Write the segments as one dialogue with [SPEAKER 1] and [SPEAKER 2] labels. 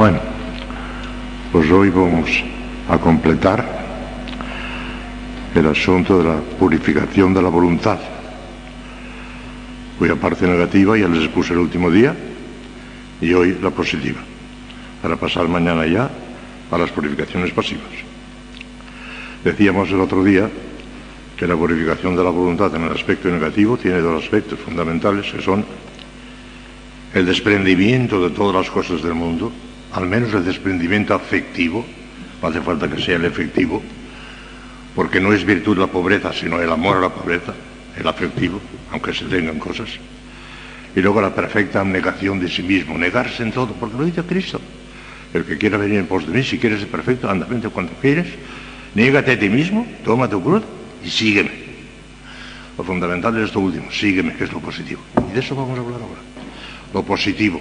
[SPEAKER 1] Bueno, pues hoy vamos a completar el asunto de la purificación de la voluntad. La parte negativa ya les expuse el último día y hoy la positiva, para pasar mañana ya a las purificaciones pasivas. Decíamos el otro día que la purificación de la voluntad en el aspecto negativo tiene dos aspectos fundamentales que son el desprendimiento de todas las cosas del mundo, al menos el desprendimiento afectivo, no hace falta que sea el efectivo, porque no es virtud la pobreza, sino el amor a la pobreza, el afectivo, aunque se tengan cosas. Y luego la perfecta abnegación de sí mismo, negarse en todo, porque lo dice Cristo. El que quiera venir en pos de mí, si quieres ser perfecto, anda, vente cuando quieres, niégate a ti mismo, toma tu cruz y sígueme. Lo fundamental es esto último, sígueme, que es lo positivo. Y de eso vamos a hablar ahora. Lo positivo.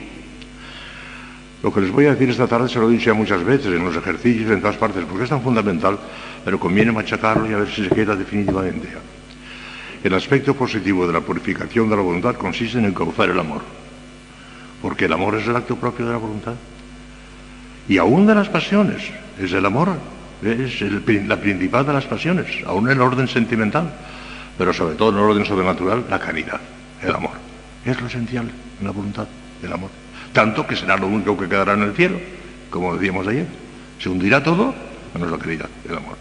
[SPEAKER 1] Lo que les voy a decir esta tarde se lo he dicho ya muchas veces, en los ejercicios, en todas partes, porque es tan fundamental, pero conviene machacarlo y a ver si se queda definitivamente. El aspecto positivo de la purificación de la voluntad consiste en encauzar el amor, porque el amor es el acto propio de la voluntad. Y aún de las pasiones, es el amor, es la principal de las pasiones, aún en el orden sentimental, pero sobre todo en el orden sobrenatural, la caridad, el amor. Es lo esencial en la voluntad, el amor tanto que será lo único que quedará en el cielo, como decíamos ayer. Se hundirá todo, menos la caridad, el amor.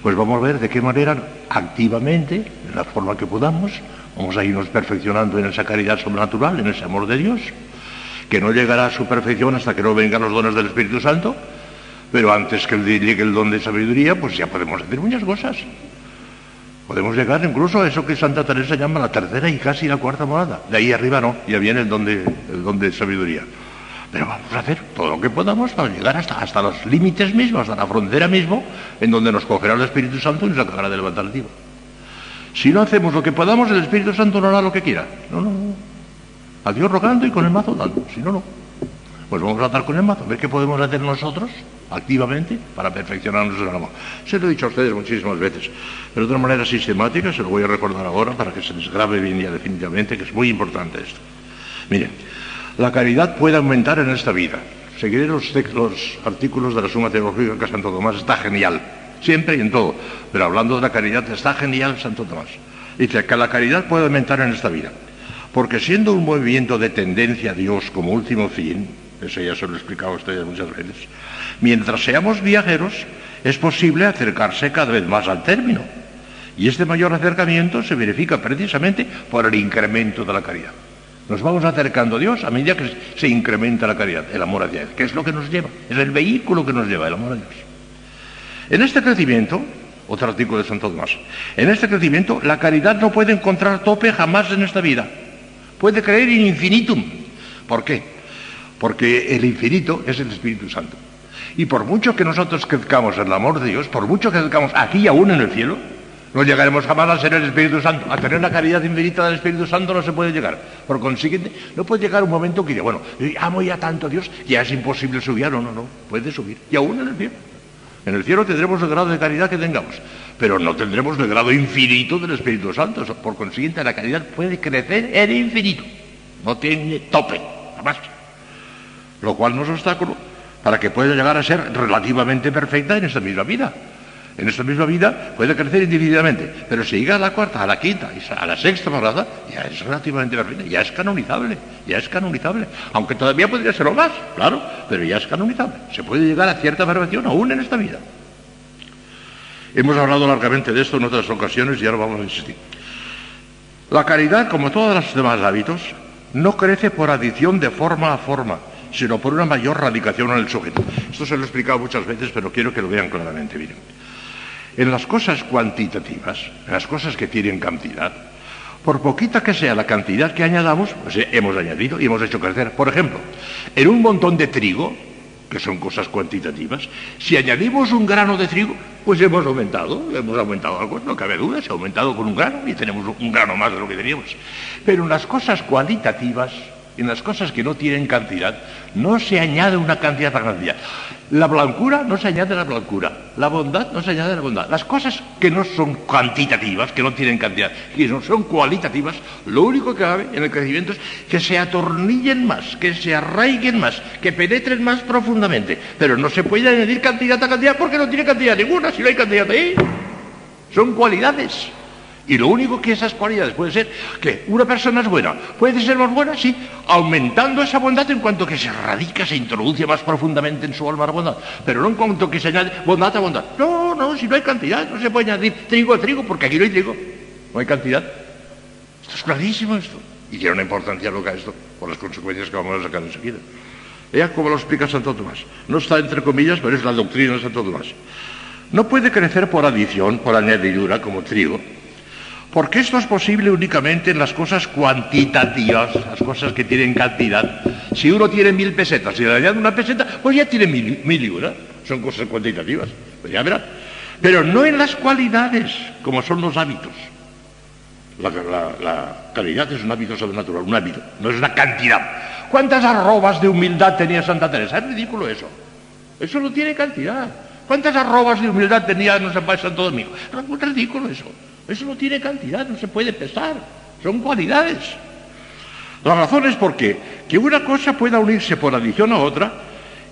[SPEAKER 1] Pues vamos a ver de qué manera activamente, en la forma que podamos, vamos a irnos perfeccionando en esa caridad sobrenatural, en ese amor de Dios, que no llegará a su perfección hasta que no vengan los dones del Espíritu Santo, pero antes que llegue el don de sabiduría, pues ya podemos hacer muchas cosas. Podemos llegar incluso a eso que Santa Teresa llama la tercera y casi la cuarta morada. De ahí arriba no, ya viene el don de, el don de sabiduría. Pero vamos a hacer todo lo que podamos para llegar hasta, hasta los límites mismos, hasta la frontera mismo, en donde nos cogerá el Espíritu Santo y nos acabará de levantar el tío. Si no hacemos lo que podamos, el Espíritu Santo no hará lo que quiera. No, no, no. A Dios rogando y con el mazo dando. Si no, no. Pues vamos a tratar con el mazo, a ver qué podemos hacer nosotros activamente para perfeccionarnos en el amor. Se lo he dicho a ustedes muchísimas veces, pero de una manera sistemática, se lo voy a recordar ahora para que se les grabe bien ya definitivamente, que es muy importante esto. Miren, la caridad puede aumentar en esta vida. Seguiré los, los artículos de la Suma Teológica que Santo Tomás está genial, siempre y en todo, pero hablando de la caridad está genial Santo Tomás. Dice que la caridad puede aumentar en esta vida, porque siendo un movimiento de tendencia a Dios como último fin, eso ya se lo he explicado a ustedes muchas veces, Mientras seamos viajeros, es posible acercarse cada vez más al término. Y este mayor acercamiento se verifica precisamente por el incremento de la caridad. Nos vamos acercando a Dios a medida que se incrementa la caridad, el amor hacia Él, que es lo que nos lleva, es el vehículo que nos lleva, el amor a Dios. En este crecimiento, otro artículo de Santo Tomás, en este crecimiento la caridad no puede encontrar tope jamás en esta vida. Puede creer in infinitum. ¿Por qué? Porque el infinito es el Espíritu Santo. Y por mucho que nosotros crezcamos en el amor de Dios, por mucho que crezcamos aquí y aún en el cielo, no llegaremos jamás a ser el Espíritu Santo. A tener la caridad infinita del Espíritu Santo no se puede llegar. Por consiguiente, no puede llegar un momento que diga, bueno, amo ya tanto a Dios, ya es imposible subir. No, no, no, puede subir. Y aún en el cielo. En el cielo tendremos el grado de caridad que tengamos, pero no tendremos el grado infinito del Espíritu Santo. Por consiguiente, la caridad puede crecer en infinito. No tiene tope, jamás. Lo cual no es obstáculo para que pueda llegar a ser relativamente perfecta en esta misma vida. En esta misma vida puede crecer indefinidamente, pero si llega a la cuarta, a la quinta, a la sexta morada, ya es relativamente perfecta, ya es canonizable, ya es canonizable. Aunque todavía podría serlo más, claro, pero ya es canonizable. Se puede llegar a cierta perfección aún en esta vida. Hemos hablado largamente de esto en otras ocasiones y ahora vamos a insistir. La caridad, como todos los demás hábitos, no crece por adición de forma a forma, sino por una mayor radicación en el sujeto. Esto se lo he explicado muchas veces, pero quiero que lo vean claramente. Miren, en las cosas cuantitativas, en las cosas que tienen cantidad, por poquita que sea la cantidad que añadamos, pues hemos añadido y hemos hecho crecer. Por ejemplo, en un montón de trigo, que son cosas cuantitativas, si añadimos un grano de trigo, pues hemos aumentado, hemos aumentado algo, no cabe duda, se ha aumentado con un grano y tenemos un grano más de lo que teníamos. Pero en las cosas cualitativas, en las cosas que no tienen cantidad, no se añade una cantidad tan grande. La blancura no se añade a la blancura, la bondad no se añade a la bondad. Las cosas que no son cuantitativas, que no tienen cantidad, que no son cualitativas, lo único que cabe en el crecimiento es que se atornillen más, que se arraiguen más, que penetren más profundamente. Pero no se puede añadir cantidad a cantidad porque no tiene cantidad ninguna, si no hay cantidad ahí. Son cualidades. Y lo único que esas cualidades puede ser que una persona es buena, puede ser más buena, sí, aumentando esa bondad en cuanto que se radica, se introduce más profundamente en su alma la bondad, pero no en cuanto que se añade bondad a bondad. No, no, si no hay cantidad, no se puede añadir trigo a trigo, porque aquí no hay trigo, no hay cantidad. Esto es clarísimo esto. Y tiene una importancia loca esto, por las consecuencias que vamos a sacar enseguida. Vea cómo lo explica Santo Tomás. No está entre comillas, pero es la doctrina de Santo Tomás. No puede crecer por adición, por añadidura, como trigo, porque esto es posible únicamente en las cosas cuantitativas, las cosas que tienen cantidad. Si uno tiene mil pesetas y le añade una peseta, pues ya tiene mil, y una. Son cosas cuantitativas. Pues ya verán. Pero no en las cualidades, como son los hábitos. La, la, calidad es un hábito sobrenatural, un hábito, no es una cantidad. ¿Cuántas arrobas de humildad tenía Santa Teresa? Es ridículo eso. Eso no tiene cantidad. ¿Cuántas arrobas de humildad tenía no San Santo Domingo? Es ridículo eso. Eso no tiene cantidad, no se puede pesar, son cualidades. La razón es porque que una cosa pueda unirse por adición a otra,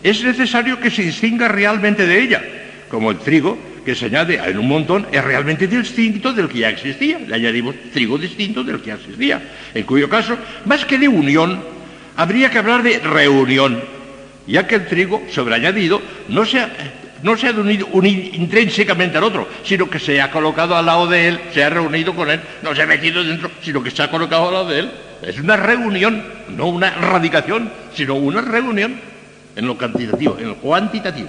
[SPEAKER 1] es necesario que se distinga realmente de ella, como el trigo que se añade en un montón es realmente distinto del que ya existía. Le añadimos trigo distinto del que ya existía. En cuyo caso, más que de unión, habría que hablar de reunión, ya que el trigo sobreañadido no se no se ha unido, intrínsecamente al otro, sino que se ha colocado al lado de él, se ha reunido con él, no se ha metido dentro, sino que se ha colocado al lado de él. Es una reunión, no una radicación, sino una reunión en lo cuantitativo, en lo cuantitativo.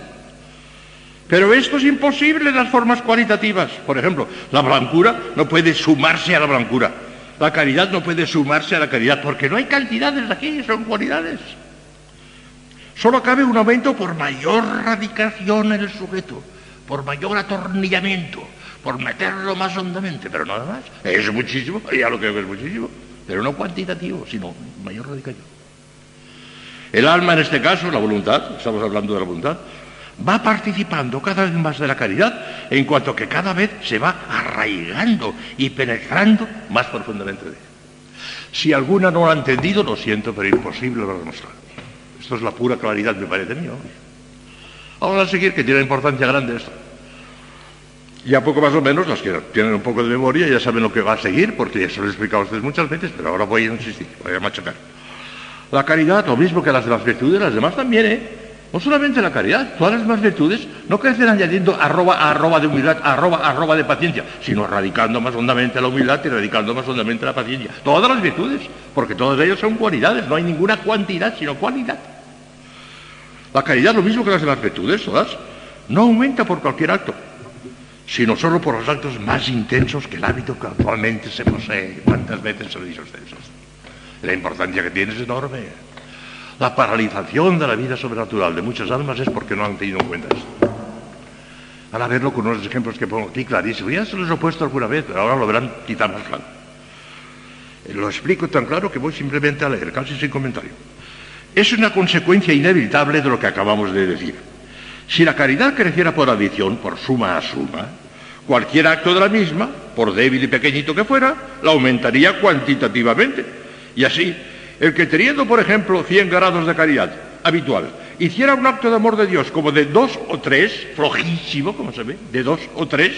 [SPEAKER 1] Pero esto es imposible en las formas cualitativas. Por ejemplo, la blancura no puede sumarse a la blancura. La caridad no puede sumarse a la caridad, porque no hay cantidades aquí, son cualidades. Solo cabe un aumento por mayor radicación en el sujeto, por mayor atornillamiento, por meterlo más hondamente, pero nada más. Es muchísimo, ya lo creo que es muchísimo, pero no cuantitativo, sino mayor radicación. El alma, en este caso, la voluntad, estamos hablando de la voluntad, va participando cada vez más de la caridad, en cuanto que cada vez se va arraigando y penetrando más profundamente de ella. Si alguna no lo ha entendido, lo siento, pero imposible lo demostrar. Esto es la pura claridad, me parece mío. Vamos a seguir, que tiene importancia grande esto. Ya poco más o menos, las que tienen un poco de memoria ya saben lo que va a seguir, porque ya se lo he explicado a ustedes muchas veces, pero ahora voy a insistir, voy a machacar. La caridad, lo mismo que las de las virtudes, las demás también, ¿eh? No solamente la caridad, todas las demás virtudes no crecen añadiendo arroba arroba de humildad, arroba arroba de paciencia, sino radicando más hondamente la humildad y radicando más hondamente la paciencia. Todas las virtudes, porque todas ellas son cualidades, no hay ninguna cuantidad, sino cualidad. La caridad, lo mismo que las demás virtudes, todas, no aumenta por cualquier acto, sino solo por los actos más intensos que el hábito que actualmente se posee. ¿Cuántas veces se lo dicho a? La importancia que tiene es enorme. La paralización de la vida sobrenatural de muchas almas es porque no han tenido en cuenta esto. Van a verlo con unos ejemplos que pongo aquí clarísimos. Ya se los he puesto alguna vez, pero ahora lo verán quizá más claro. Eh, lo explico tan claro que voy simplemente a leer, casi sin comentario. Es una consecuencia inevitable de lo que acabamos de decir. Si la caridad creciera por adición, por suma a suma, cualquier acto de la misma, por débil y pequeñito que fuera, la aumentaría cuantitativamente. Y así, el que teniendo, por ejemplo, 100 grados de caridad habitual, hiciera un acto de amor de Dios como de dos o tres, flojísimo, como se ve, de dos o tres,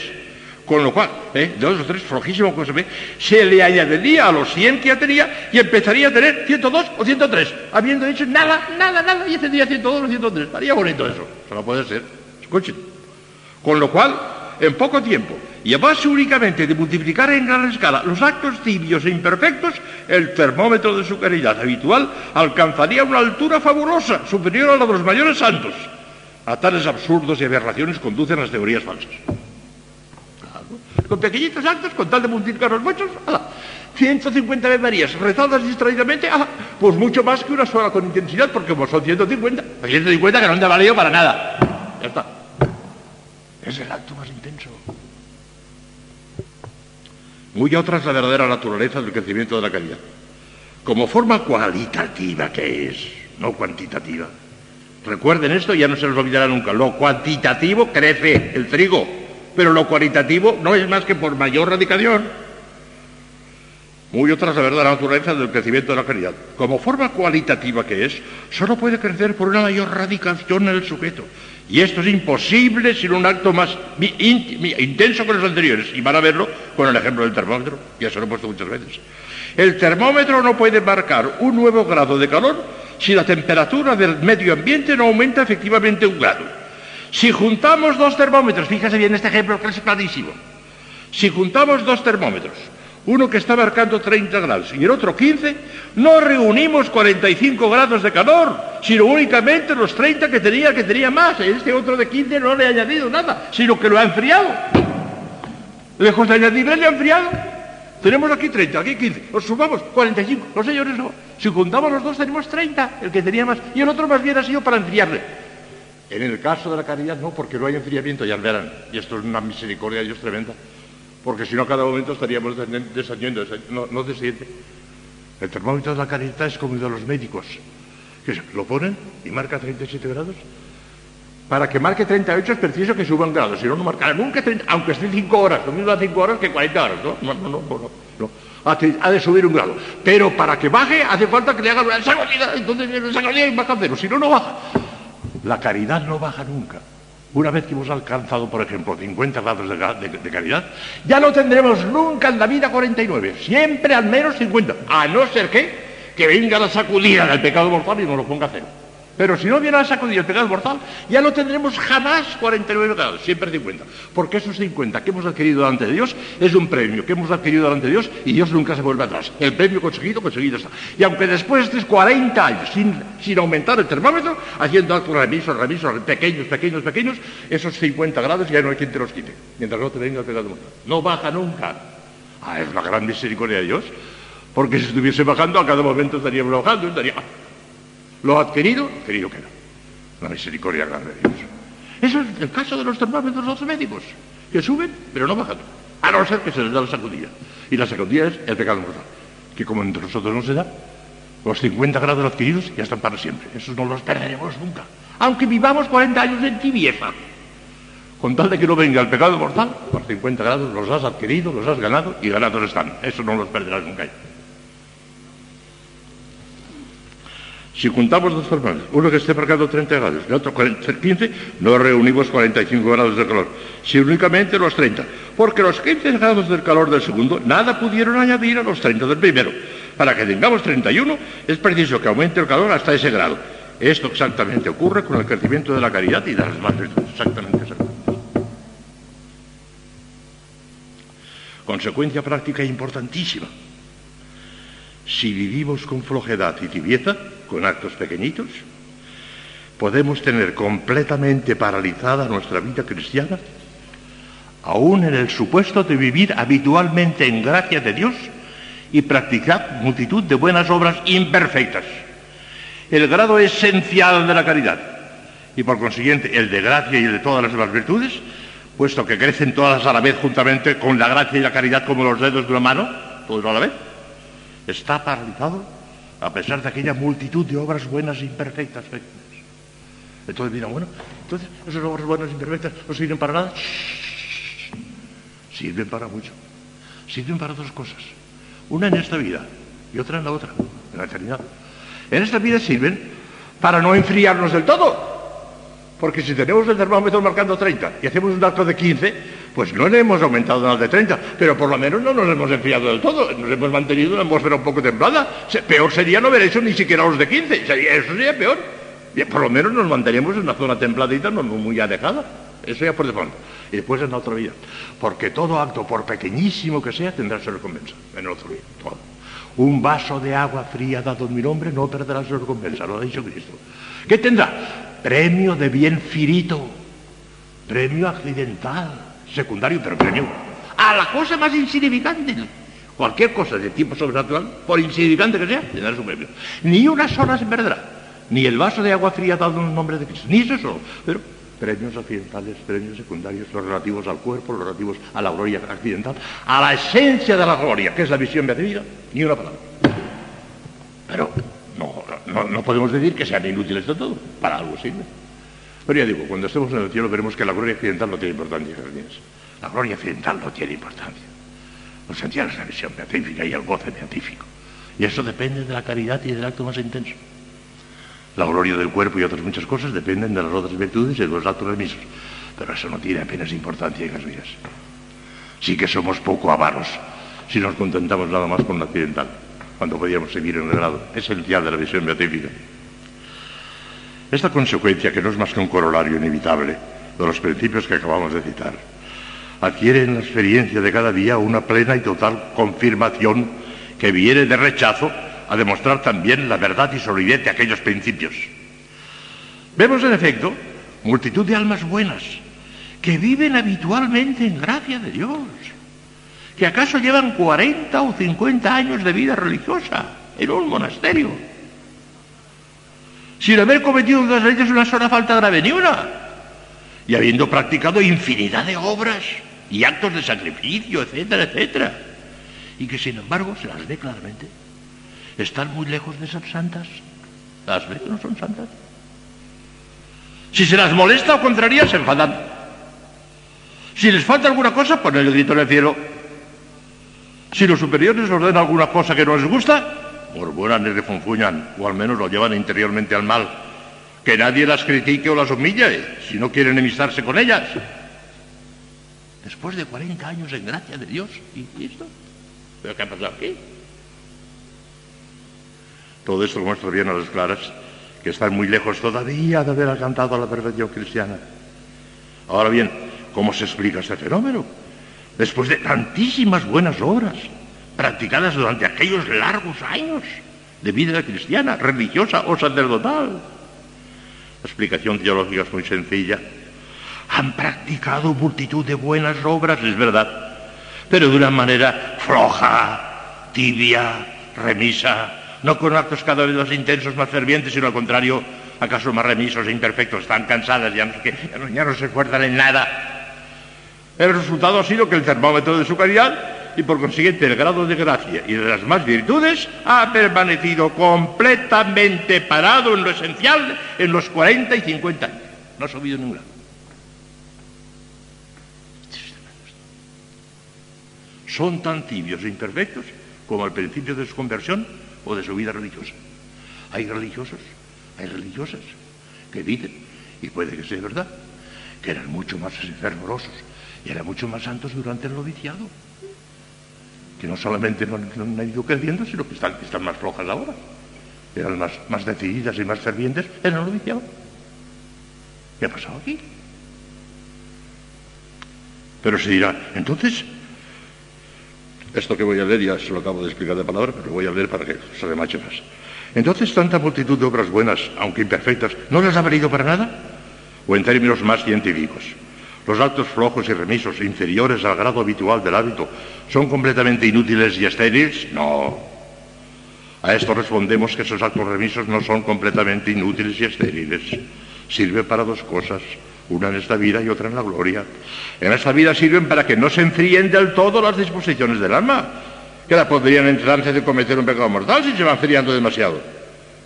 [SPEAKER 1] con lo cual, ¿eh? dos o tres, flojísimo como se ve, se le añadiría a los 100 que ya tenía y empezaría a tener 102 o 103, habiendo hecho nada, nada, nada, y tendría 102 o 103. Estaría bonito eso, eso no puede ser. Escuchen. Con lo cual, en poco tiempo, y a base únicamente de multiplicar en gran escala los actos tibios e imperfectos, el termómetro de su caridad habitual alcanzaría una altura fabulosa, superior a la de los mayores santos. A tales absurdos y aberraciones conducen las teorías falsas con pequeñitos actos, con tal de multiplicar los muchos, 150 Ave Marías rezadas distraídamente, pues mucho más que una sola con intensidad, porque como son 150, 150 que no han de valido para nada. Ya está. Es el acto más intenso. Muy otra es la verdadera naturaleza del crecimiento de la caridad. Como forma cualitativa que es, no cuantitativa,
[SPEAKER 2] Recuerden esto ya no se les olvidará nunca. Lo cuantitativo crece el trigo, pero lo cualitativo no es más que por mayor radicación. Muy otra es la verdadera naturaleza del crecimiento de la caridad. Como forma cualitativa que es, solo puede crecer por una mayor radicación en el sujeto. Y esto es imposible sin un acto más intenso que los anteriores. Y van a verlo con el ejemplo del termómetro, ya se lo he puesto muchas veces. El termómetro no puede marcar un nuevo grado de calor si la temperatura del medio ambiente no aumenta efectivamente un grado. Si juntamos dos termómetros, fíjese bien este ejemplo que es clarísimo. Si juntamos dos termómetros, uno que está marcando 30 grados y el otro 15, no reunimos 45 grados de calor, sino únicamente los 30 que tenía, que tenía más. Este otro de 15 no le ha añadido nada, sino que lo ha enfriado. Lejos de añadirle, le ha enfriado. Tenemos aquí 30, aquí 15, los sumamos 45. Los señores no. Si juntamos los dos tenemos 30, el que tenía más, y el otro más bien ha sido para enfriarle. En el caso de la caridad no, porque no hay enfriamiento, ya verán. Y esto es una misericordia de Dios tremenda porque si no a cada momento estaríamos descendiendo, no, no. El termómetro de la caridad es como el de los médicos, que lo ponen y marca 37 grados. Para que marque 38 es preciso que suban grados, si no, no marcará nunca 30, aunque esté 5 horas, lo mismo a 5 horas que 40 horas, ¿no? No, no, no, no. Ha de subir un grado. Pero para que baje hace falta que le hagan una sacudida, entonces viene sacudida y baja cero, si no, no baja. La caridad no baja nunca. Una vez que hemos alcanzado, por ejemplo, 50 grados de, caridad, ya no tendremos nunca en la vida 49, siempre al menos 50, a no ser que, venga la sacudida del pecado mortal y nos lo ponga a cero. Pero si no viene a sacudir el pecado mortal, ya no tendremos jamás 49 grados, siempre 50. Porque esos 50 que hemos adquirido delante de Dios es un premio que hemos adquirido delante de Dios y Dios nunca se vuelve atrás. El premio conseguido, conseguido está. Y aunque después de 40 años, sin, aumentar el termómetro, haciendo remisos, remisos, pequeños, pequeños, pequeños, esos 50 grados ya no hay quien te los quite, mientras no te venga el pecado mortal. No baja nunca. Ah, es la gran misericordia de Dios. Porque si estuviese bajando, a cada momento estaríamos bajando, estaría lo adquirido, adquirido queda. La misericordia grande de Dios. Eso es el caso de los termómetros los médicos, que suben, pero no bajan. A no ser que se les da la sacudilla. Y la sacudilla es el pecado mortal, que como entre nosotros no se da, los 50 grados adquiridos ya están para siempre. Esos no los perderemos nunca. Aunque vivamos 40 años en tibieza. Con tal de que no venga el pecado mortal, los 50 grados los has adquirido, los has ganado y ganados están. Eso no los perderás nunca. Si juntamos dos termómetros, uno que esté marcando 30 grados y otro 15, no reunimos 45 grados de calor, sino únicamente los 30, porque los 15 grados del calor del segundo nada pudieron añadir a los 30 del primero. Para que tengamos 31 es preciso que aumente el calor hasta ese grado. Esto exactamente ocurre con el crecimiento de la caridad y de las virtudes. Exactamente eso. Consecuencia práctica importantísima. Si vivimos con flojedad y tibieza, con actos pequeñitos, podemos tener completamente paralizada nuestra vida cristiana, aún en el supuesto de vivir habitualmente en gracia de Dios y practicar multitud de buenas obras imperfectas. El grado esencial de la caridad y por consiguiente el de gracia y el de todas las demás virtudes, puesto que crecen todas a la vez juntamente con la gracia y la caridad como los dedos de una mano, todos a la vez, está paralizado a pesar de aquella multitud de obras buenas e imperfectas. Entonces dirán, bueno, entonces esas obras buenas e imperfectas no sirven para nada. Sirven para mucho. Sirven para dos cosas. Una en esta vida y otra en la otra, en la eternidad. En esta vida sirven para no enfriarnos del todo. Porque si tenemos el termómetro marcando 30 y hacemos un acto de 15, pues no le hemos aumentado nada de 30, pero por lo menos no nos hemos enfriado del todo, nos hemos mantenido una atmósfera un poco templada. Peor sería no haber hecho ni siquiera los de 15, eso sería peor. Por lo menos nos mantenemos en una zona templadita, no muy alejada. Eso ya por de fondo. Y después en la otra vida. Porque todo acto, por pequeñísimo que sea, tendrá su recompensa en el otro vida. Un vaso de agua fría dado en mi nombre no perderá su recompensa, lo ha dicho Cristo. ¿Qué tendrá? Premio de bien firito, premio accidental, secundario, pero premio a la cosa más insignificante. Cualquier cosa de tipo sobrenatural, por insignificante que sea, tendrá su premio. Ni una sola se perderá. Ni el vaso de agua fría dado en nombre de Cristo. Ni eso solo. Pero premios accidentales, premios secundarios, los relativos al cuerpo, los relativos a la gloria accidental, a la esencia de la gloria, que es la visión beatífica, ni una palabra. Pero no, no, podemos decir que sean inútiles de todo, para algo sirve. Pero ya digo, cuando estemos en el cielo veremos que la gloria accidental no tiene importancia, La gloria accidental no tiene importancia. Los sentidos es la visión beatífica y el goce beatífico. Y eso depende de la caridad y del acto más intenso. La gloria del cuerpo y otras muchas cosas dependen de las otras virtudes y de los actos remisos. Pero eso no tiene apenas importancia en las vidas. Sí que somos poco avaros si nos contentamos nada más con la accidental, cuando podíamos seguir en el grado esencial de la visión beatífica. Esta consecuencia, que no es más que un corolario inevitable de los principios que acabamos de citar, adquiere en la experiencia de cada día una plena y total confirmación que viene de rechazo a demostrar también la verdad y solidez de aquellos principios. Vemos, en efecto, multitud de almas buenas que viven habitualmente en gracia de Dios, que acaso llevan 40 o 50 años de vida religiosa en un monasterio, sin haber cometido en las leyes una sola falta grave, ni una, y habiendo practicado infinidad de obras y actos de sacrificio, etcétera, etcétera, y que sin embargo se las ve claramente están muy lejos de ser santas. Las ve que no son santas. Si se las molesta o contraría, se enfadan. Si les falta alguna cosa, ponen el grito en el cielo. Si los superiores ordenan alguna cosa que no les gusta, murmuran y refunfuñan, o al menos lo llevan interiormente al mal. Que nadie las critique o las humille, si no quieren enemistarse con ellas. Después de 40 años en gracia de Dios, ¿y esto? ¿Pero qué ha pasado aquí? Todo esto muestra bien a las claras que están muy lejos todavía de haber alcanzado la perfección cristiana. Ahora bien, ¿cómo se explica este fenómeno? Después de tantísimas buenas obras practicadas durante aquellos largos años de vida cristiana, religiosa o sacerdotal. La explicación teológica es muy sencilla. Han practicado multitud de buenas obras, es verdad, pero de una manera floja, tibia, remisa, no con actos cada vez más intensos, más fervientes, sino al contrario, acaso más remisos e imperfectos, están cansadas, ya no, ya no, se esfuerzan en nada. El resultado ha sido que el termómetro de su caridad y por consiguiente el grado de gracia y de las más virtudes ha permanecido completamente parado en lo esencial en los 40 y 50 años. No ha subido ningún grado. Son tan tibios e imperfectos como al principio de su conversión o de su vida religiosa. Hay religiosos, hay religiosas que dicen, y puede que sea verdad, que eran mucho más fervorosos y eran mucho más santos durante el noviciado. Que no solamente no, han ido creciendo, sino que están, más flojas ahora. Eran más, decididas y más fervientes en el noviciado. ¿Qué ha pasado aquí? Pero se dirá, entonces, esto que voy a leer ya se lo acabo de explicar de palabra, pero lo voy a leer para que se remache más. Entonces, tanta multitud de obras buenas, aunque imperfectas, ¿no las ha valido para nada? O en términos más científicos, los actos flojos y remisos, inferiores al grado habitual del hábito, ¿son completamente inútiles y estériles? No. A esto respondemos que esos actos remisos no son completamente inútiles y estériles. Sirve para dos cosas una en esta vida y otra en la gloria. En esta vida sirven para que no se enfríen del todo las disposiciones del alma, que la podrían entrar antes de cometer un pecado mortal si se va enfriando demasiado,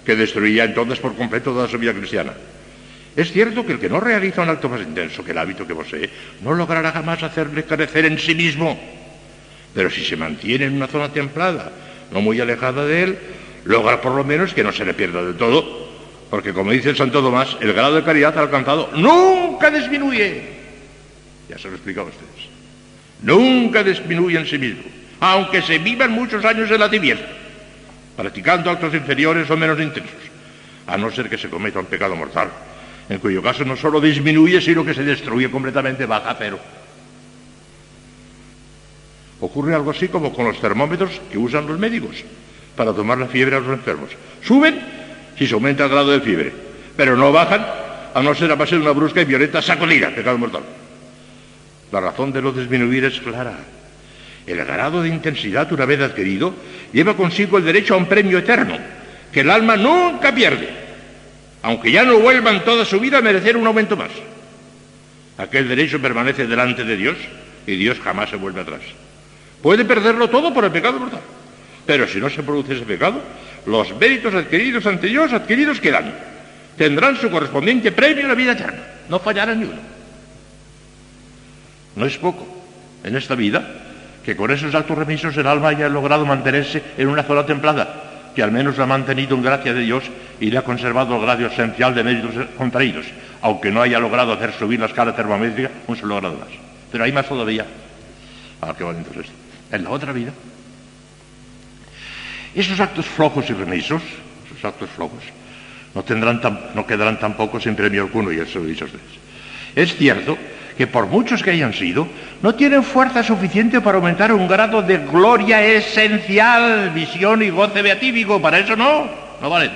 [SPEAKER 2] que destruiría entonces por completo toda su vida cristiana. Es cierto que el que no realiza un acto más intenso que el hábito que posee, no logrará jamás hacerle carecer en sí mismo. Pero si se mantiene en una zona templada, no muy alejada de él, logra por lo menos que no se le pierda del todo porque como dice el Santo Tomás, el grado de caridad alcanzado nunca disminuye. Ya se lo he explicado a ustedes. Nunca disminuye en sí mismo, aunque se vivan muchos años en la tibieza, practicando actos inferiores o menos intensos, a no ser que se cometa un pecado mortal, en cuyo caso no solo disminuye, sino que se destruye completamente, baja a cero. Ocurre algo así como con los termómetros que usan los médicos para tomar la fiebre a los enfermos. Suben si se aumenta el grado de fiebre, pero no bajan a no ser a base de una brusca y violenta sacudida, pecado mortal. La razón de no disminuir es clara. El grado de intensidad, una vez adquirido, lleva consigo el derecho a un premio eterno, que el alma nunca pierde, aunque ya no vuelvan toda su vida a merecer un aumento más. Aquel derecho permanece delante de Dios y Dios jamás se vuelve atrás. Puede perderlo todo por el pecado mortal Pero si no se produce ese pecado, los méritos adquiridos ante Dios, adquiridos quedan. Tendrán su correspondiente premio en la vida eterna. No fallarán ni uno. No es poco en esta vida que con esos actos remisos el alma haya logrado mantenerse en una zona templada, que al menos ha mantenido en gracia de Dios y le ha conservado el grado esencial de méritos contraídos, aunque no haya logrado hacer subir la escala termométrica un solo grado más. Pero hay más todavía. Ah, qué bonito es esto. En la otra vida, esos actos flojos y remisos, esos actos flojos, no, tendrán no quedarán tampoco sin premio alguno, y eso lo he dicho ustedes. Es cierto que por muchos que hayan sido, no tienen fuerza suficiente para aumentar un grado de gloria esencial, visión y goce beatífico. Para eso no, no valen.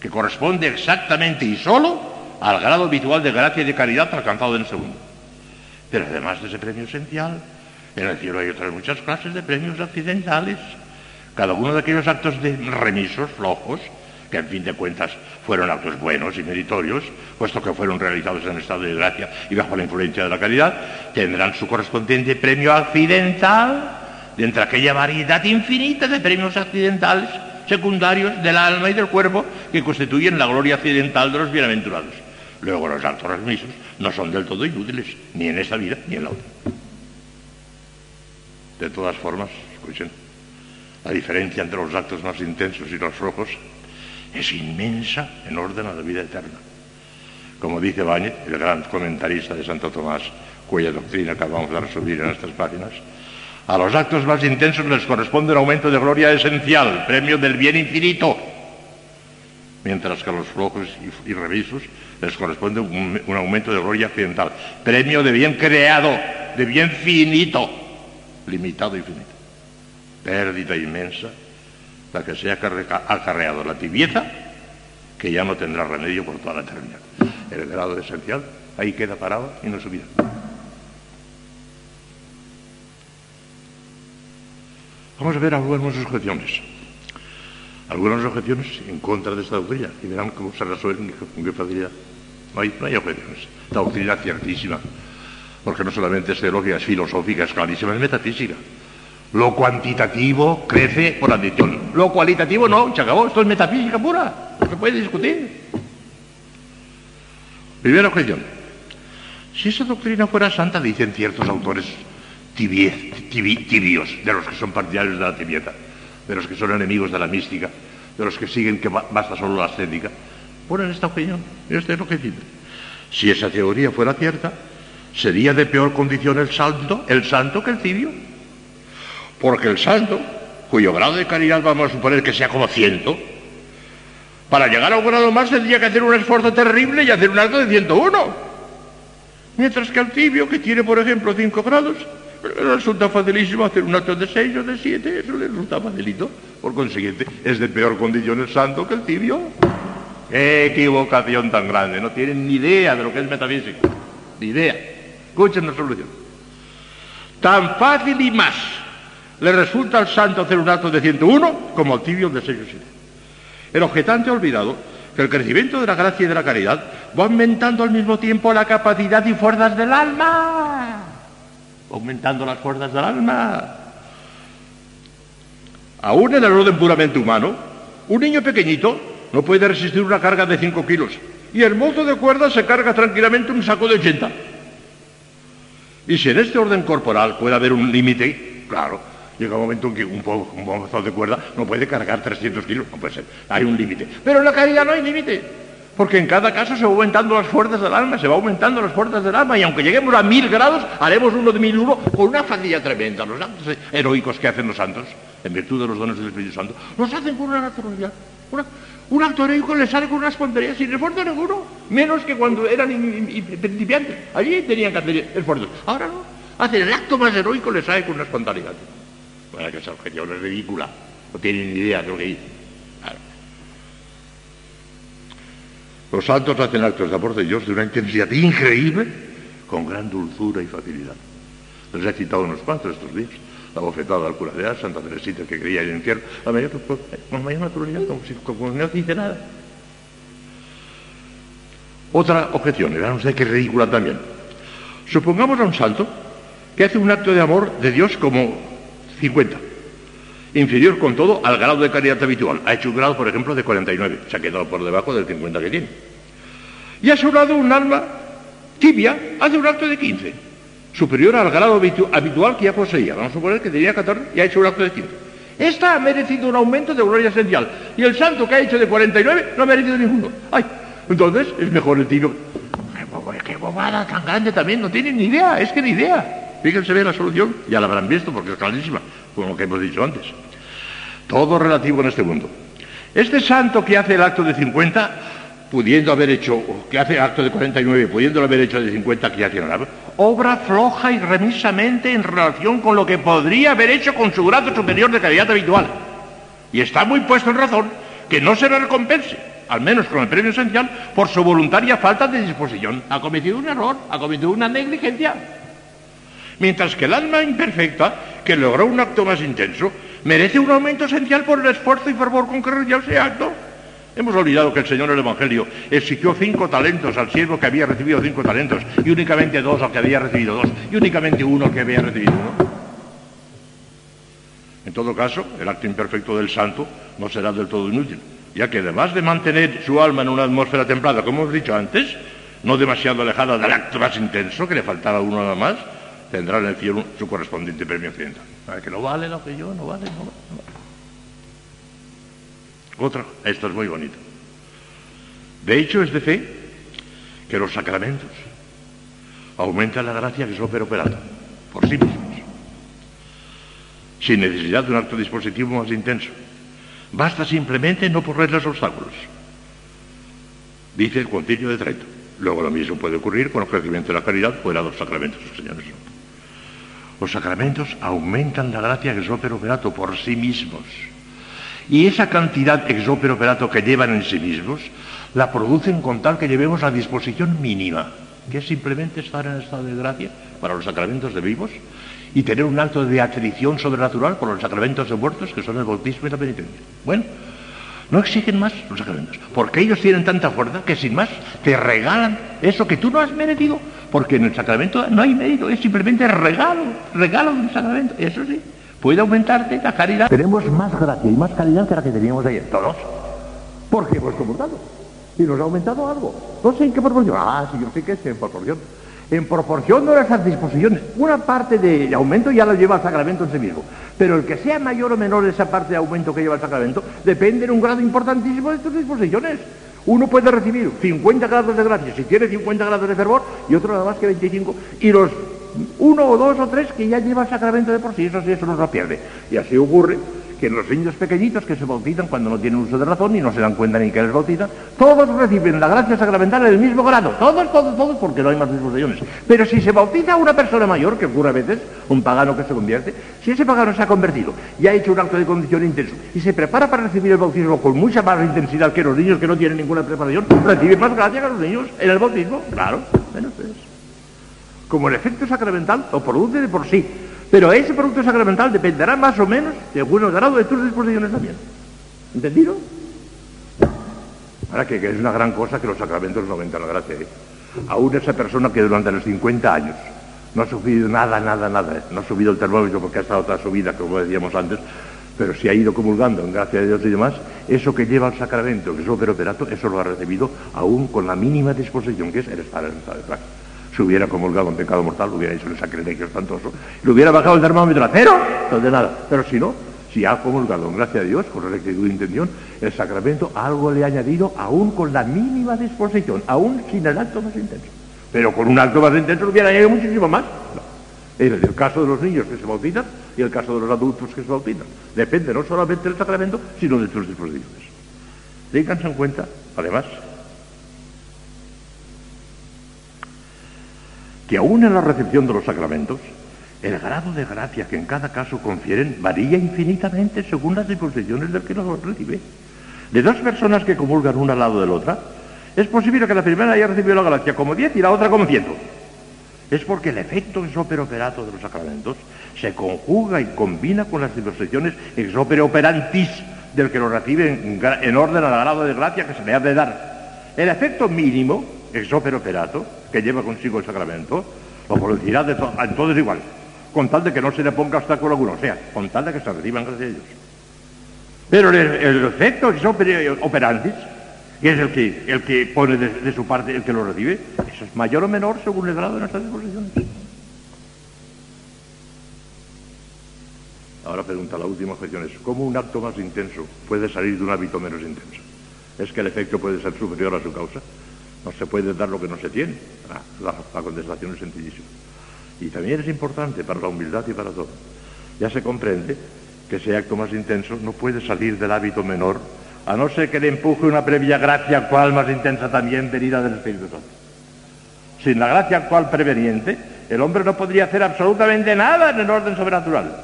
[SPEAKER 2] Que corresponde exactamente y solo al grado habitual de gracia y de caridad alcanzado en el segundo. Pero además de ese premio esencial, en el cielo hay otras muchas clases de premios accidentales. Cada uno de aquellos actos de remisos, flojos, que en fin de cuentas fueron actos buenos y meritorios, puesto que fueron realizados en estado de gracia y bajo la influencia de la caridad, tendrán su correspondiente premio accidental de entre aquella variedad infinita de premios accidentales secundarios del alma y del cuerpo que constituyen la gloria accidental de los bienaventurados. Luego los actos remisos no son del todo inútiles, ni en esta vida ni en la otra. De todas formas, escuchen, la diferencia entre los actos más intensos y los rojos es inmensa en orden a la vida eterna. Como dice Báñez, el gran comentarista de Santo Tomás, cuya doctrina acabamos de resumir en estas páginas, a los actos más intensos les corresponde un aumento de gloria esencial, premio del bien infinito, mientras que a los flojos y, revisos les corresponde un, un, aumento de gloria accidental, premio de bien creado, de bien finito, limitado y finito. Pérdida inmensa la que se ha acarreado la tibieza, que ya no tendrá remedio por toda la eternidad. El grado esencial ahí queda parado y no subirá. Vamos a ver algunas objeciones. Algunas objeciones en contra de esta doctrina y verán cómo se resuelven con qué facilidad. No hay, no hay objeciones. La doctrina es ciertísima, porque no solamente es teología, es filosófica, es clarísima, es metafísica. Lo cuantitativo crece por adición. Lo cualitativo no, se acabó. Esto es metafísica pura. No se puede discutir. Primera objeción. Si esa doctrina fuera santa, dicen ciertos autores tibios, de los que son partidarios de la tibieza, de los que son enemigos de la mística, de los que siguen que basta solo la ascética, ponen esta opinión. Esta es lo que dicen. Si esa teoría fuera cierta, sería de peor condición el santo, el santo que el tibio. Porque el santo, cuyo grado de caridad vamos a suponer que sea como ciento, para llegar a un grado más tendría que hacer un esfuerzo terrible y hacer un acto de 101. Mientras que al tibio, que tiene, por ejemplo, 5 grados, resulta facilísimo hacer un acto de 6 o de 7, eso le resulta facilito. Por consiguiente, es de peor condición el santo que el tibio. ¡Qué equivocación tan grande! No tienen ni idea de lo que es metafísica. Ni idea. Escuchen la solución. Tan fácil y más le resulta al santo hacer un acto de 101 como al tibio de 6 o 7. El objetante ha olvidado que el crecimiento de la gracia y de la caridad va aumentando al mismo tiempo la capacidad y fuerzas del alma. Aumentando las fuerzas del alma. Aún en el orden puramente humano, un niño pequeñito no puede resistir una carga de 5 kilos y el mozo de cuerda se carga tranquilamente un saco de 80. Y si en este orden corporal puede haber un límite, claro, Llega un momento en que un, un de cuerda no puede cargar 300 kilos, no puede ser, hay un límite. Pero en la caridad no hay límite, porque en cada caso se va aumentando las fuerzas del alma, se va aumentando las fuerzas del alma, y aunque lleguemos a mil grados, haremos uno de mil uno con una facilidad tremenda. Los actos heroicos que hacen los santos, en virtud de los dones del Espíritu Santo, los hacen con una naturalidad. un acto heroico les sale con una espontaneidad sin esfuerzo ninguno, menos que cuando eran principiantes. Allí tenían que hacer esfuerzos. Ahora no, hacen el acto más heroico les sale con una espontaneidad. Bueno, que esa objeción es ridícula. No tienen ni idea de lo que dicen. Los santos hacen actos de amor de Dios de una intensidad increíble, con gran dulzura y facilidad. Les he citado unos cuantos estos días. La bofetada al cura de Ars, Santa Teresita que creía en el infierno, la mayor, con mayor naturalidad, como si como no dice nada. Otra objeción, vean ustedes qué ridícula también. Supongamos a un santo que hace un acto de amor de Dios como 50. inferior con todo al grado de caridad habitual. Ha hecho un grado, por ejemplo, de 49. Se ha quedado por debajo del 50 que tiene. Y ha sobrado un alma tibia, hace un acto de 15, superior al grado habitual que ya poseía. Vamos a suponer que tenía 14 y ha hecho un acto de 15. Esta ha merecido un aumento de gloria esencial. Y el santo que ha hecho de 49 no ha merecido ninguno. Ay, entonces es mejor el tibio. Qué bobada tan grande también, no tienen ni idea, es que ni idea. Fíjense bien la solución, ya la habrán visto porque es clarísima, como lo que hemos dicho antes. Todo relativo en este mundo. Este santo que hace el acto de 50, pudiendo haber hecho, que hace el acto de 49, pudiendo haber hecho de 50, que ya tiene la obra floja y remisamente en relación con lo que podría haber hecho con su grado superior de calidad habitual. Y está muy puesto en razón que no se le recompense, al menos con el premio esencial, por su voluntaria falta de disposición. Ha cometido un error, ha cometido una negligencia. Mientras que el alma imperfecta, que logró un acto más intenso, merece un aumento esencial por el esfuerzo y fervor con que realizó ese acto. Hemos olvidado que el Señor en el Evangelio exigió cinco talentos al siervo que había recibido cinco talentos y únicamente dos al que había recibido dos y únicamente uno al que había recibido uno. En todo caso, el acto imperfecto del santo no será del todo inútil, ya que además de mantener su alma en una atmósfera templada, como hemos dicho antes, no demasiado alejada del acto más intenso, que le faltaba uno nada más, tendrá en el cielo su correspondiente premio occidental. Que no vale lo que yo, no vale, no vale. Otra, esto es muy bonito. De hecho, es de fe que los sacramentos aumentan la gracia que es ópera operada por sí mismos, sin necesidad de un acto dispositivo más intenso. Basta simplemente no poner los obstáculos, dice el concilio de Trento. Luego lo mismo puede ocurrir con el crecimiento de la caridad fuera de los sacramentos, señores. Los sacramentos aumentan la gracia es ópera operato por sí mismos y esa cantidad ex operato que llevan en sí mismos, la producen con tal que llevemos la disposición mínima, que es simplemente estar en estado de gracia para los sacramentos de vivos y tener un acto de atrición sobrenatural por los sacramentos de muertos, que son el bautismo y la penitencia. Bueno, no exigen más los sacramentos, porque ellos tienen tanta fuerza que sin más te regalan eso que tú no has merecido, porque en el sacramento no hay mérito, es simplemente regalo, regalo del sacramento, eso sí puede aumentarte la caridad. Tenemos más gracia y más caridad que la que teníamos ayer, todos. Porque hemos comulgado. Y nos ha aumentado algo. No sé en qué proporción. Ah, sí, yo sé que es en proporción. En proporción de esas disposiciones. Una parte de aumento ya la lleva el sacramento en sí mismo. Pero el que sea mayor o menor esa parte de aumento que lleva el sacramento depende de un grado importantísimo de tus disposiciones. Uno puede recibir 50 grados de gracia si tiene 50 grados de fervor y otro nada más que 25. Y los uno o dos o tres que ya lleva sacramento de por sí, eso sí, eso no lo pierde. Y así ocurre que los niños pequeñitos que se bautizan cuando no tienen uso de razón y no se dan cuenta ni que les bautizan, todos reciben la gracia sacramental en el mismo grado, todos, todos, todos, porque no hay más disposiciones. Pero si se bautiza una persona mayor, que ocurre a veces, un pagano que se convierte, si ese pagano se ha convertido y ha hecho un acto de condición intenso y se prepara para recibir el bautismo con mucha más intensidad que los niños que no tienen ninguna preparación, recibe más gracia que los niños en el bautismo, claro. Bueno, pues como el efecto sacramental lo produce de por sí. Pero ese producto sacramental dependerá más o menos de el grado de tus disposiciones también. ¿Entendido? Ahora que, es una gran cosa que los sacramentos no aumentan la gracia. ¿eh? Aún esa persona que durante los 50 años no ha sufrido nada, nada, nada, ¿eh? no ha subido el termómetro porque ha estado toda su vida, como decíamos antes, pero si ha ido comulgando en gracia de Dios y demás, eso que lleva al sacramento, que es operato, eso lo ha recibido aún con la mínima disposición que es el estar en el si hubiera comulgado en pecado mortal, hubiera hecho un sacrilegio espantoso, le hubiera bajado el termómetro a cero, no nada. Pero si no, si ha comulgado en gracia de Dios, con rectitud de intención, el sacramento algo le ha añadido aún con la mínima disposición, aún sin el acto más intenso. Pero con un acto más intenso le hubiera añadido muchísimo más. Es el caso de los niños que se bautizan y el caso de los adultos que se bautizan. Depende no solamente del sacramento, sino de sus disposiciones. Ténganse en cuenta, además, que aún en la recepción de los sacramentos, el grado de gracia que en cada caso confieren varía infinitamente según las disposiciones del que los recibe. De dos personas que comulgan una al lado de la otra, es posible que la primera haya recibido la gracia como diez y la otra como ciento. Es porque el efecto ex operato de los sacramentos se conjuga y combina con las disposiciones ex operantis del que lo recibe en, orden al grado de gracia que se le ha de dar. El efecto mínimo ex operato que lleva consigo el sacramento, lo producirá de a todos igual, con tal de que no se le ponga obstáculo alguno, o sea, con tal de que se reciban gracias a Dios. Pero el, efecto es operandis, que es el que, el que pone de, su parte, el que lo recibe, eso es mayor o menor según el grado de nuestras disposiciones. Ahora pregunta la última cuestión es, ¿cómo un acto más intenso puede salir de un hábito menos intenso? ¿Es que el efecto puede ser superior a su causa? No se puede dar lo que no se tiene. Ah, la, contestación es sencillísima. Y también es importante para la humildad y para todo. Ya se comprende que ese acto más intenso no puede salir del hábito menor, a no ser que le empuje una previa gracia actual más intensa también venida del Espíritu Santo. Sin la gracia actual preveniente, el hombre no podría hacer absolutamente nada en el orden sobrenatural.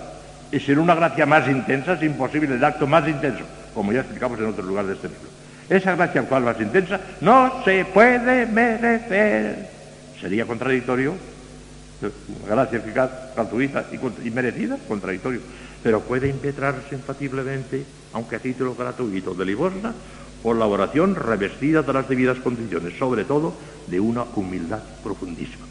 [SPEAKER 2] Y sin una gracia más intensa es imposible el acto más intenso, como ya explicamos en otro lugar de este libro. Esa gracia actual más intensa no se puede merecer. Sería contradictorio. Gracia eficaz, gratuita y, y merecida, contradictorio pero puede impetrarse infaliblemente, aunque a título gratuito de limosna, por la oración revestida de las debidas condiciones, sobre todo de una humildad profundísima,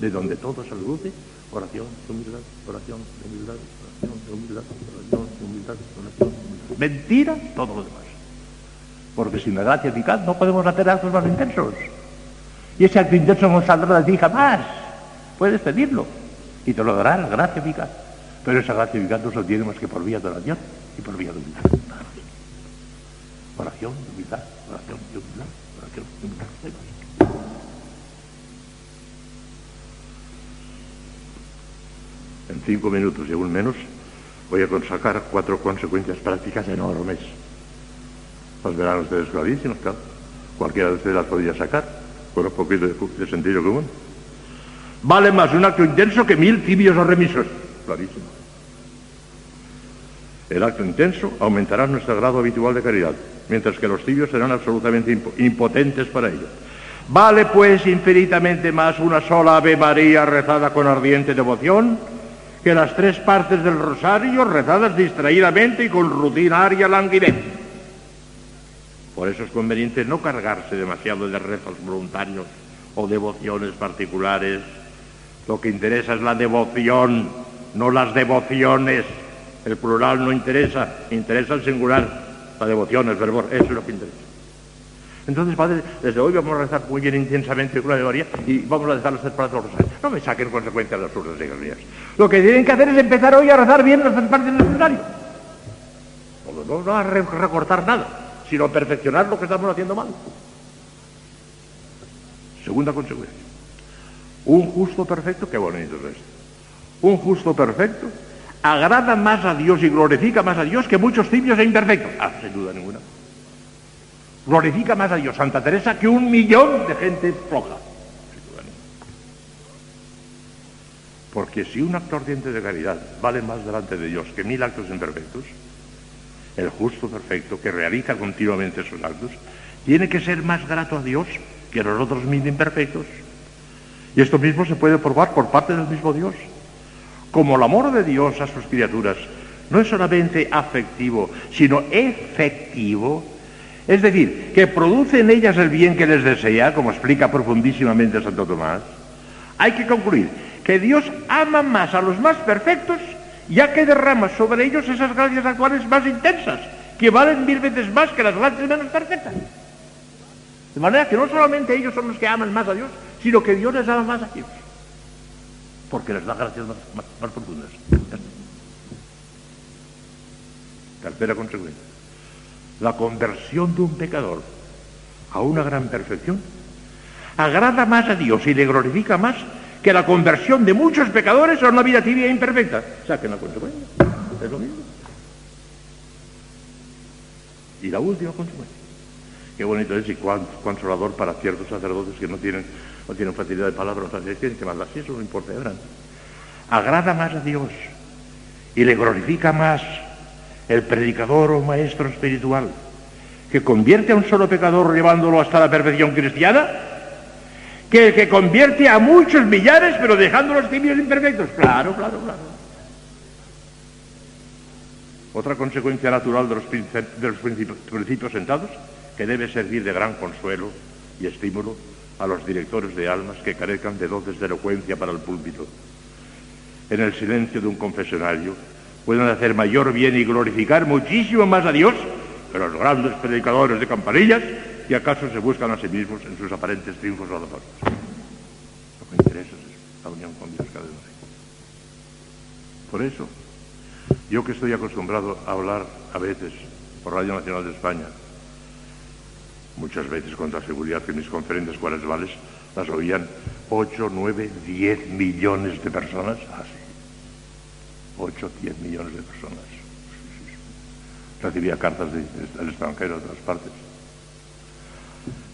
[SPEAKER 2] de donde todo se luce, oración humildad, oración humildad, oración humildad, oración humildad, oración humildad. Mentira todo lo demás. Porque sin la gracia eficaz no podemos hacer actos más intensos. Y ese acto intenso no saldrá de ti jamás. Puedes pedirlo y te lo dará la gracia eficaz. Pero esa gracia no se tiene más que por vía de oración y por vía de humildad. Oración, humildad, oración humildad, oración humildad. En cinco minutos y aún menos voy a sacar cuatro consecuencias prácticas enormes. Las verán ustedes clarísimas, claro. Cualquiera de ustedes las podría sacar con un poquito de, de sentido común. Vale más un acto intenso que mil tibios o remisos clarísimo. El acto intenso aumentará nuestro grado habitual de caridad, mientras que los tibios serán absolutamente impotentes para ello. Vale pues infinitamente más una sola Ave María rezada con ardiente devoción que las tres partes del rosario rezadas distraídamente y con rutinaria languidez. Por eso es conveniente no cargarse demasiado de rezos voluntarios o devociones particulares. Lo que interesa es la devoción no las devociones. El plural no interesa, interesa el singular. La devoción, el fervor, eso es lo que interesa. Entonces, padre, desde hoy vamos a rezar muy bien intensamente con la y vamos a rezar las tres partes del rosario. No me saquen consecuencias absurdas, hijas mías. Lo que tienen que hacer es empezar hoy a rezar bien las tres partes del rosario. No, no, a recortar nada, sino perfeccionar lo que estamos haciendo mal. Segunda consecuencia. Un justo perfecto, qué bonito es esto un justo perfecto, agrada más a Dios y glorifica más a Dios que muchos tibios e imperfectos. Ah, sin duda ninguna. Glorifica más a Dios Santa Teresa que un millón de gente floja. Porque si un acto ardiente de caridad vale más delante de Dios que mil actos imperfectos, el justo perfecto que realiza continuamente esos actos, tiene que ser más grato a Dios que a los otros mil imperfectos. Y esto mismo se puede probar por parte del mismo Dios como el amor de Dios a sus criaturas no es solamente afectivo, sino efectivo, es decir, que produce en ellas el bien que les desea, como explica profundísimamente Santo Tomás, hay que concluir que Dios ama más a los más perfectos, ya que derrama sobre ellos esas gracias actuales más intensas, que valen mil veces más que las gracias menos perfectas. De manera que no solamente ellos son los que aman más a Dios, sino que Dios les ama más a ellos porque les da gracias más, profundas. Tercera consecuencia. La conversión de un pecador a una gran perfección agrada más a Dios y le glorifica más que la conversión de muchos pecadores a una vida tibia e imperfecta. Saquen la consecuencia. Es lo mismo. Y la última consecuencia. Qué bonito es y cuán consolador para ciertos sacerdotes que no tienen tienen facilidad de palabra, o sea, tienen que mandar, si eso no importa. Agrada más a Dios y le glorifica más el predicador o maestro espiritual que convierte a un solo pecador llevándolo hasta la perfección cristiana que el que convierte a muchos millares pero dejando los tibios imperfectos. Claro, claro, claro. Otra consecuencia natural de los, principios sentados que debe servir de gran consuelo y estímulo a los directores de almas que carezcan de dotes de elocuencia para el púlpito. En el silencio de un confesionario pueden hacer mayor bien y glorificar muchísimo más a Dios que los grandes predicadores de campanillas y acaso se buscan a sí mismos en sus aparentes triunfos o derrotas. Lo que interesa es la unión con Dios cada uno. Por eso, yo que estoy acostumbrado a hablar a veces por Radio Nacional de España, muchas veces con la seguridad que mis conferencias cuaresmales las oían 8, 9, 10 millones de personas, así. 8, 10 millones de personas. Recibía cartas de, del extranjero, de otras partes.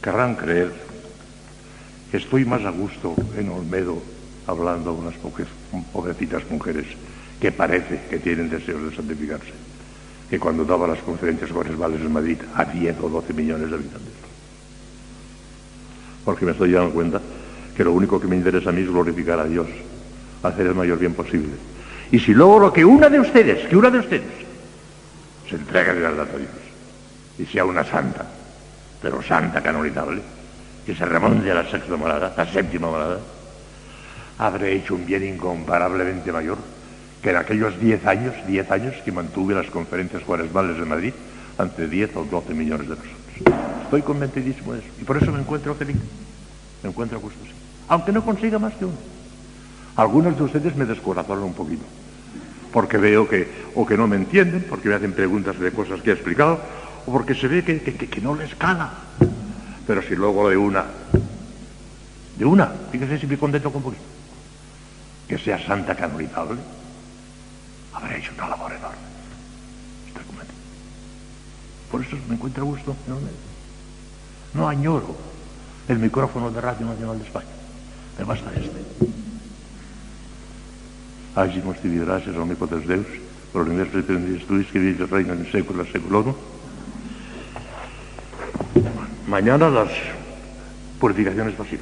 [SPEAKER 2] Querrán creer que estoy más a gusto en Olmedo hablando a unas pobrecitas mujeres que parece que tienen deseos de santificarse, que cuando daba las conferencias cuaresmales en Madrid a 10 o 12 millones de habitantes. Porque me estoy dando cuenta que lo único que me interesa a mí es glorificar a Dios, hacer el mayor bien posible. Y si logro que una de ustedes, que una de ustedes, se entregue de verdad a Dios y sea una santa, pero santa canonizable, que se remonte a la sexta morada, a la séptima morada, habré hecho un bien incomparablemente mayor que en aquellos 10 años, 10 años que mantuve las conferencias cuaresmales de Madrid ante 10 o 12 millones de personas. Estoy convencidísimo de eso y por eso me encuentro feliz, me encuentro a gusto, sí. aunque no consiga más que uno. Algunos de ustedes me descorazonan un poquito, porque veo que o que no me entienden, porque me hacen preguntas de cosas que he explicado, o porque se ve que, que, que no les cala. Pero si luego de una, de una, fíjese si me contento con poquito, que sea santa canonizable, habré hecho una labor enorme. Estoy convencido. Por eso me encuentro a gusto enorme. No añoro el micrófono de Radio Nacional de España. Me basta este. Hagimos ti gracias al omnipotens Deus, el universo de estudis que vive el reino en século seculorum. Mañana las purificaciones pasivas.